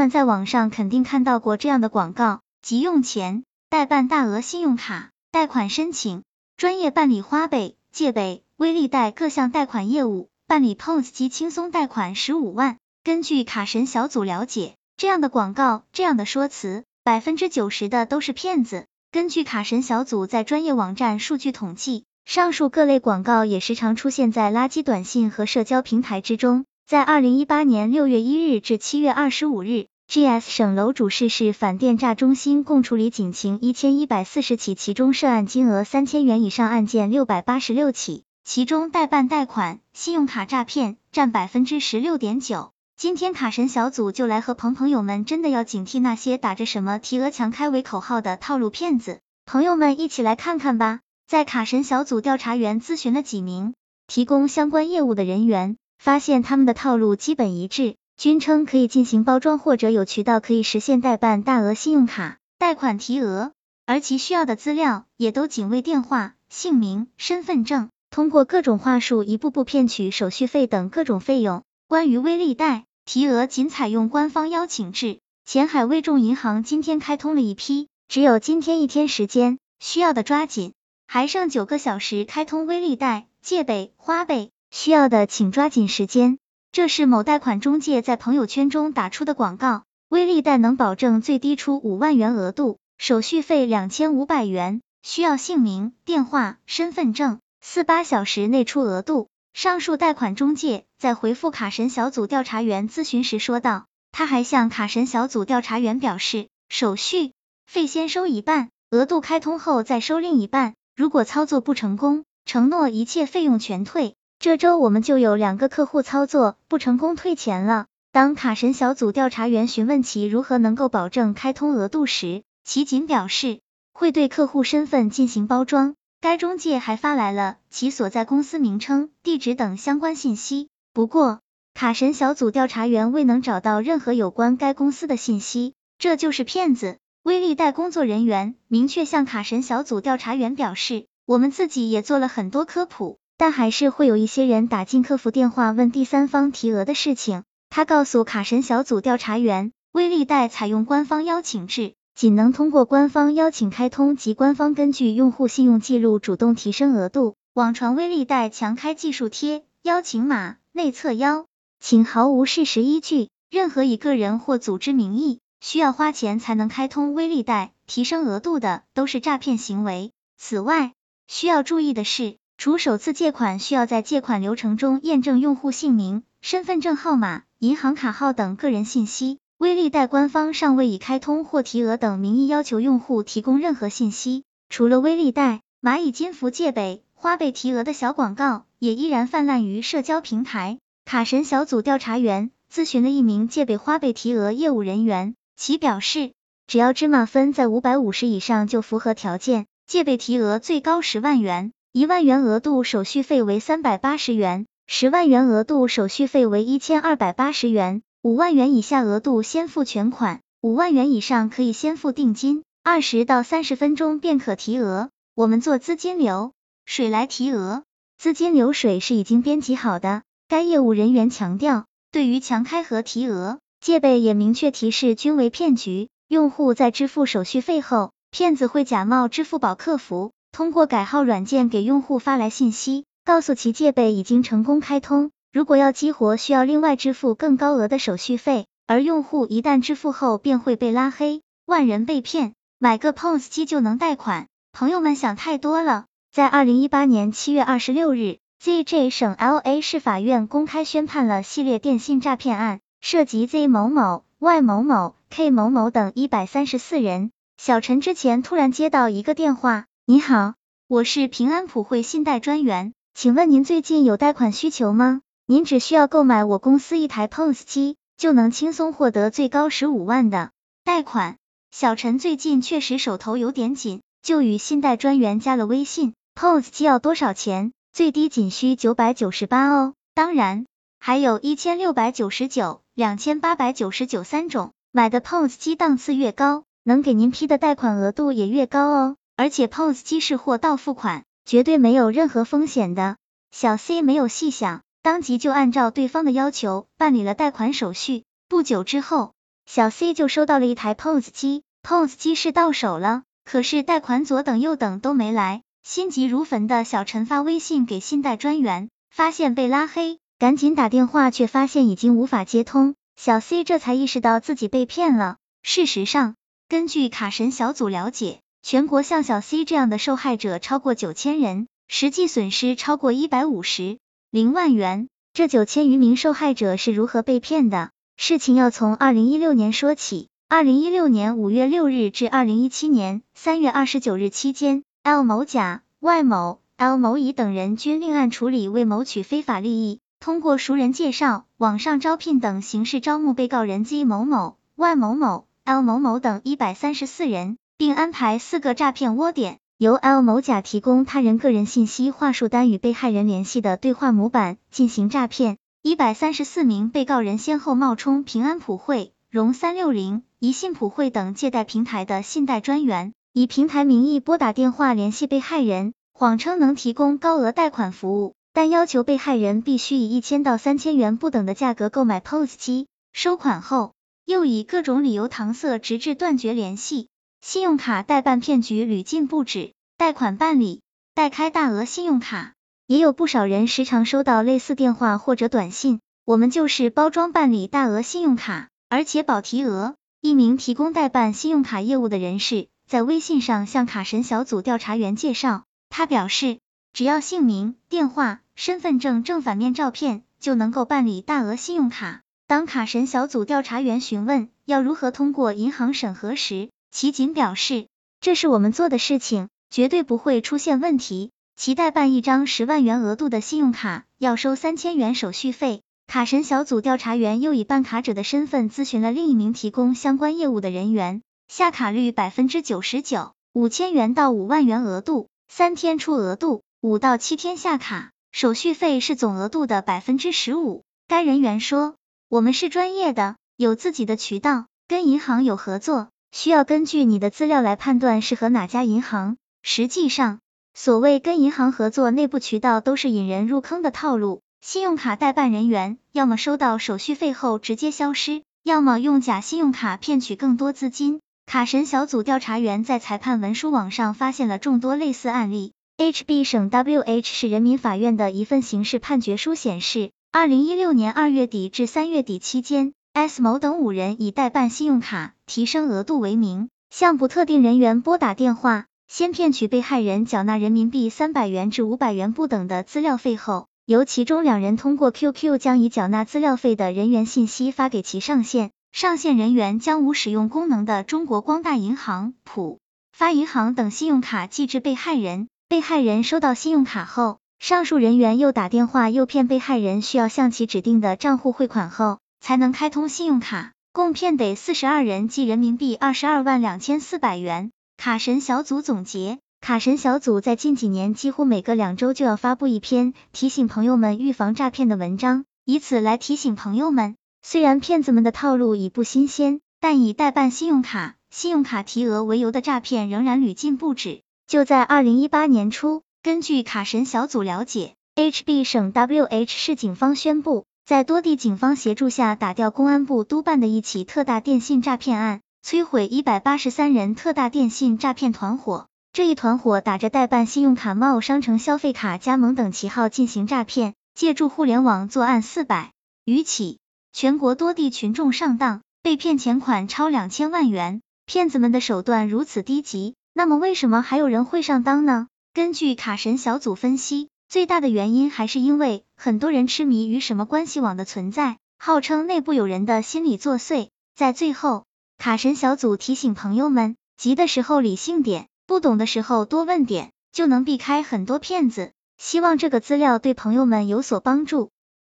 们在网上肯定看到过这样的广告：急用钱，代办大额信用卡贷款申请，专业办理花呗、借呗、微利贷各项贷款业务，办理 POS 机轻松贷款十五万。根据卡神小组了解，这样的广告、这样的说辞，百分之九十的都是骗子。根据卡神小组在专业网站数据统计，上述各类广告也时常出现在垃圾短信和社交平台之中。在二零一八年六月一日至七月二十五日，GS 省楼主市市反电诈中心共处理警情一千一百四十起，其中涉案金额三千元以上案件六百八十六起，其中代办贷款、信用卡诈骗占百分之十六点九。今天卡神小组就来和朋朋友们真的要警惕那些打着什么提额强开为口号的套路骗子，朋友们一起来看看吧。在卡神小组调查员咨询了几名提供相关业务的人员。发现他们的套路基本一致，均称可以进行包装或者有渠道可以实现代办大额信用卡贷款提额，而其需要的资料也都仅为电话、姓名、身份证，通过各种话术一步步骗取手续费等各种费用。关于微利贷提额，仅采用官方邀请制。前海微众银行今天开通了一批，只有今天一天时间，需要的抓紧，还剩九个小时开通微利贷、借呗、花呗。需要的请抓紧时间。这是某贷款中介在朋友圈中打出的广告，微利贷能保证最低出五万元额度，手续费两千五百元，需要姓名、电话、身份证，四八小时内出额度。上述贷款中介在回复卡神小组调查员咨询时说道，他还向卡神小组调查员表示，手续费先收一半，额度开通后再收另一半，如果操作不成功，承诺一切费用全退。这周我们就有两个客户操作不成功退钱了。当卡神小组调查员询问其如何能够保证开通额度时，其仅表示会对客户身份进行包装。该中介还发来了其所在公司名称、地址等相关信息。不过，卡神小组调查员未能找到任何有关该公司的信息，这就是骗子。微利贷工作人员明确向卡神小组调查员表示，我们自己也做了很多科普。但还是会有一些人打进客服电话问第三方提额的事情。他告诉卡神小组调查员，微利贷采用官方邀请制，仅能通过官方邀请开通，及官方根据用户信用记录主动提升额度。网传微利贷强开技术贴、邀请码、内测邀请毫无事实依据，任何以个人或组织名义需要花钱才能开通微利贷提升额度的，都是诈骗行为。此外，需要注意的是。除首次借款需要在借款流程中验证用户姓名、身份证号码、银行卡号等个人信息，微利贷官方尚未以开通或提额等名义要求用户提供任何信息。除了微利贷，蚂蚁金服借呗、花呗提额的小广告也依然泛滥于社交平台。卡神小组调查员咨询了一名借呗、花呗提额业务人员，其表示，只要芝麻分在五百五十以上就符合条件，借呗提额最高十万元。一万元额度手续费为三百八十元，十万元额度手续费为一千二百八十元，五万元以下额度先付全款，五万元以上可以先付定金，二十到三十分钟便可提额。我们做资金流水来提额，资金流水是已经编辑好的。该业务人员强调，对于强开和提额、借呗也明确提示均为骗局。用户在支付手续费后，骗子会假冒支付宝客服。通过改号软件给用户发来信息，告诉其借呗已经成功开通，如果要激活需要另外支付更高额的手续费，而用户一旦支付后便会被拉黑，万人被骗，买个 POS 机就能贷款，朋友们想太多了。在二零一八年七月二十六日，ZJ 省 LA 市法院公开宣判了系列电信诈骗案，涉及 Z 某某、Y 某某、K 某某等一百三十四人。小陈之前突然接到一个电话。你好，我是平安普惠信贷专员，请问您最近有贷款需求吗？您只需要购买我公司一台 POS 机，就能轻松获得最高十五万的贷款。小陈最近确实手头有点紧，就与信贷专员加了微信。POS 机要多少钱？最低仅需九百九十八哦，当然还有一千六百九十九、两千八百九十九三种，买的 POS 机档次越高，能给您批的贷款额度也越高哦。而且 POS 机是货到付款，绝对没有任何风险的。小 C 没有细想，当即就按照对方的要求办理了贷款手续。不久之后，小 C 就收到了一台 POS 机，POS 机是到手了，可是贷款左等右等都没来，心急如焚的小陈发微信给信贷专员，发现被拉黑，赶紧打电话，却发现已经无法接通，小 C 这才意识到自己被骗了。事实上，根据卡神小组了解，全国像小 C 这样的受害者超过九千人，实际损失超过一百五十零万元。这九千余名受害者是如何被骗的？事情要从二零一六年说起。二零一六年五月六日至二零一七年三月二十九日期间，L 某甲、Y 某、L 某乙等人均另案处理为谋取非法利益，通过熟人介绍、网上招聘等形式招募被告人 Z 某某、Y 某某、L 某某等一百三十四人，并安排四个诈骗窝点。由 L 某甲提供他人个人信息、话术单与被害人联系的对话模板进行诈骗，一百三十四名被告人先后冒充平安普惠、融三六零、宜信普惠等借贷平台的信贷专员，以平台名义拨打电话联系被害人，谎称能提供高额贷款服务，但要求被害人必须以一千到三千元不等的价格购买 POS 机，收款后又以各种理由搪塞，直至断绝联系。信用卡代办骗局屡禁不止，贷款办理、代开大额信用卡，也有不少人时常收到类似电话或者短信。我们就是包装办理大额信用卡，而且保提额。一名提供代办信用卡业务的人士在微信上向卡神小组调查员介绍，他表示，只要姓名、电话、身份证正反面照片，就能够办理大额信用卡。当卡神小组调查员询问要如何通过银行审核时，其仅表示，这是我们做的事情，绝对不会出现问题。其代办一张十万元额度的信用卡，要收三千元手续费。卡神小组调查员又以办卡者的身份咨询了另一名提供相关业务的人员，下卡率百分之九十九，五千元到五万元额度，三天出额度，五到七天下卡，手续费是总额度的百分之十五。该人员说，我们是专业的，有自己的渠道，跟银行有合作。需要根据你的资料来判断适合哪家银行。实际上，所谓跟银行合作内部渠道都是引人入坑的套路。信用卡代办人员要么收到手续费后直接消失，要么用假信用卡骗取更多资金。卡神小组调查员在裁判文书网上发现了众多类似案例。HB 省 WH 市人民法院的一份刑事判决书显示，二零一六年二月底至三月底期间。S 某等五人以代办信用卡提升额度为名，向不特定人员拨打电话，先骗取被害人缴纳人民币三百元至五百元不等的资料费后，由其中两人通过 QQ 将已缴纳资料费的人员信息发给其上线，上线人员将无使用功能的中国光大银行、浦发银行等信用卡寄至被害人。被害人收到信用卡后，上述人员又打电话诱骗被害人需要向其指定的账户汇款后。才能开通信用卡，共骗得四十二人，计人民币二十二万两千四百元。卡神小组总结，卡神小组在近几年几乎每个两周就要发布一篇提醒朋友们预防诈骗的文章，以此来提醒朋友们，虽然骗子们的套路已不新鲜，但以代办信用卡、信用卡提额为由的诈骗仍然屡禁不止。就在二零一八年初，根据卡神小组了解，HB 省 WH 市警方宣布。在多地警方协助下，打掉公安部督办的一起特大电信诈骗案，摧毁一百八十三人特大电信诈骗团伙。这一团伙打着代办信用卡、贸商城消费卡加盟等旗号进行诈骗，借助互联网作案四百余起，全国多地群众上当，被骗钱款超两千万元。骗子们的手段如此低级，那么为什么还有人会上当呢？根据卡神小组分析。最大的原因还是因为很多人痴迷于什么关系网的存在，号称内部有人的心理作祟。在最后，卡神小组提醒朋友们，急的时候理性点，不懂的时候多问点，就能避开很多骗子。希望这个资料对朋友们有所帮助。